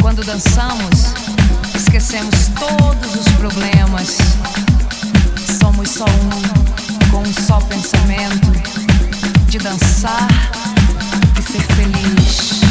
quando dançamos, esquecemos todos os problemas. Somos só um, com um só pensamento: de dançar e ser feliz.